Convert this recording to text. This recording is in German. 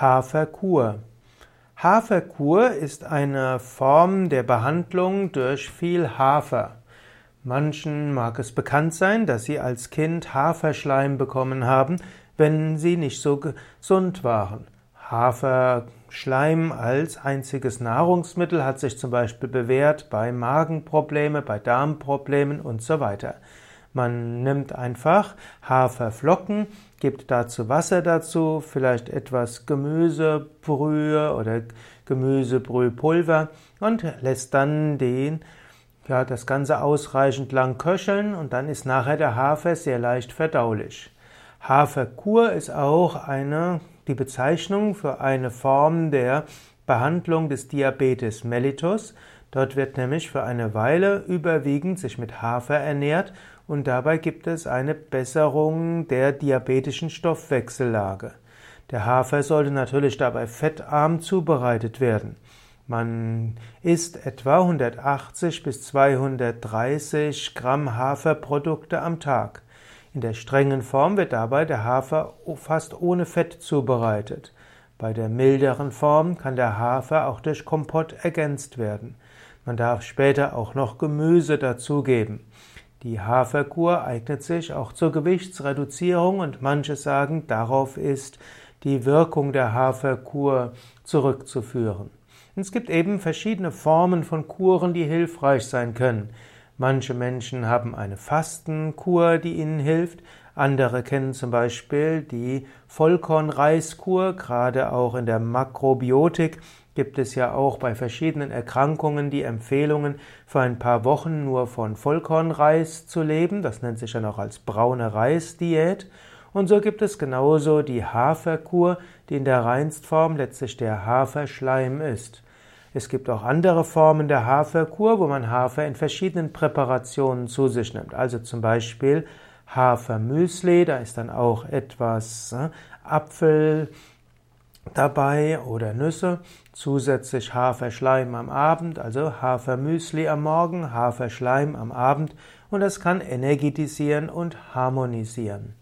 Haferkur. Haferkur ist eine Form der Behandlung durch viel Hafer. Manchen mag es bekannt sein, dass sie als Kind Haferschleim bekommen haben, wenn sie nicht so gesund waren. Haferschleim als einziges Nahrungsmittel hat sich zum Beispiel bewährt bei Magenprobleme, bei Darmproblemen und so weiter. Man nimmt einfach Haferflocken, gibt dazu Wasser dazu, vielleicht etwas Gemüsebrühe oder Gemüsebrühpulver und lässt dann den, ja, das Ganze ausreichend lang köcheln und dann ist nachher der Hafer sehr leicht verdaulich. Haferkur ist auch eine, die Bezeichnung für eine Form der Behandlung des Diabetes mellitus. Dort wird nämlich für eine Weile überwiegend sich mit Hafer ernährt und dabei gibt es eine Besserung der diabetischen Stoffwechsellage. Der Hafer sollte natürlich dabei fettarm zubereitet werden. Man isst etwa 180 bis 230 Gramm Haferprodukte am Tag. In der strengen Form wird dabei der Hafer fast ohne Fett zubereitet. Bei der milderen Form kann der Hafer auch durch Kompott ergänzt werden. Man darf später auch noch Gemüse dazugeben. Die Haferkur eignet sich auch zur Gewichtsreduzierung und manche sagen, darauf ist die Wirkung der Haferkur zurückzuführen. Es gibt eben verschiedene Formen von Kuren, die hilfreich sein können. Manche Menschen haben eine Fastenkur, die ihnen hilft. Andere kennen zum Beispiel die Vollkornreiskur. Gerade auch in der Makrobiotik gibt es ja auch bei verschiedenen Erkrankungen die Empfehlungen, für ein paar Wochen nur von Vollkornreis zu leben. Das nennt sich dann auch als braune Reisdiät. Und so gibt es genauso die Haferkur, die in der Reinstform letztlich der Haferschleim ist. Es gibt auch andere Formen der Haferkur, wo man Hafer in verschiedenen Präparationen zu sich nimmt. Also zum Beispiel Hafermüsli, da ist dann auch etwas äh, Apfel dabei oder Nüsse, zusätzlich Haferschleim am Abend, also Hafermüsli am Morgen, Haferschleim am Abend und das kann energetisieren und harmonisieren.